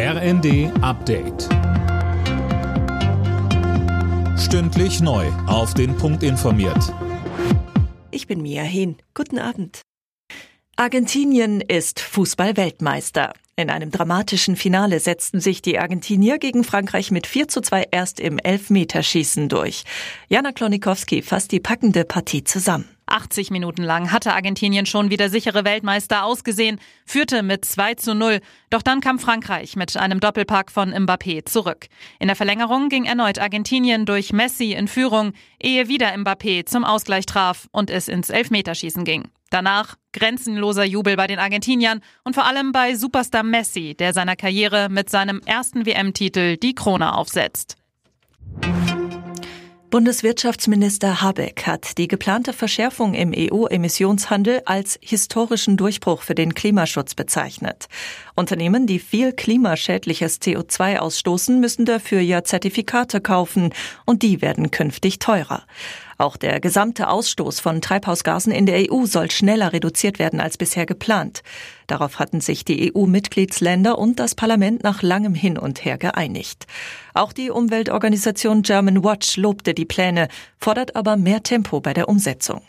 RND Update. Stündlich neu. Auf den Punkt informiert. Ich bin Mia Hehn. Guten Abend. Argentinien ist Fußball-Weltmeister. In einem dramatischen Finale setzten sich die Argentinier gegen Frankreich mit 4 zu 2 erst im Elfmeterschießen durch. Jana Klonikowski fasst die packende Partie zusammen. 80 Minuten lang hatte Argentinien schon wieder sichere Weltmeister ausgesehen, führte mit 2 zu 0. Doch dann kam Frankreich mit einem Doppelpack von Mbappé zurück. In der Verlängerung ging erneut Argentinien durch Messi in Führung, ehe wieder Mbappé zum Ausgleich traf und es ins Elfmeterschießen ging. Danach grenzenloser Jubel bei den Argentiniern und vor allem bei Superstar Messi, der seiner Karriere mit seinem ersten WM-Titel die Krone aufsetzt. Bundeswirtschaftsminister Habeck hat die geplante Verschärfung im EU-Emissionshandel als historischen Durchbruch für den Klimaschutz bezeichnet. Unternehmen, die viel klimaschädliches CO2 ausstoßen, müssen dafür ja Zertifikate kaufen und die werden künftig teurer. Auch der gesamte Ausstoß von Treibhausgasen in der EU soll schneller reduziert werden als bisher geplant. Darauf hatten sich die EU-Mitgliedsländer und das Parlament nach langem Hin und Her geeinigt. Auch die Umweltorganisation German Watch lobte die Pläne, fordert aber mehr Tempo bei der Umsetzung.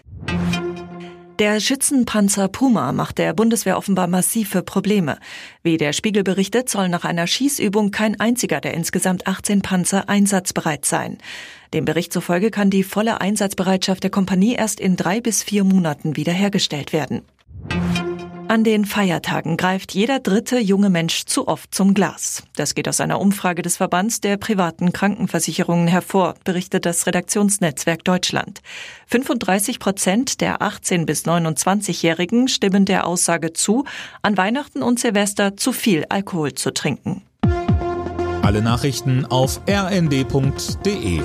Der Schützenpanzer Puma macht der Bundeswehr offenbar massive Probleme. Wie der Spiegel berichtet, soll nach einer Schießübung kein einziger der insgesamt 18 Panzer einsatzbereit sein. Dem Bericht zufolge kann die volle Einsatzbereitschaft der Kompanie erst in drei bis vier Monaten wiederhergestellt werden. An den Feiertagen greift jeder dritte junge Mensch zu oft zum Glas. Das geht aus einer Umfrage des Verbands der privaten Krankenversicherungen hervor, berichtet das Redaktionsnetzwerk Deutschland. 35 Prozent der 18 bis 29-Jährigen stimmen der Aussage zu, an Weihnachten und Silvester zu viel Alkohol zu trinken. Alle Nachrichten auf rnd.de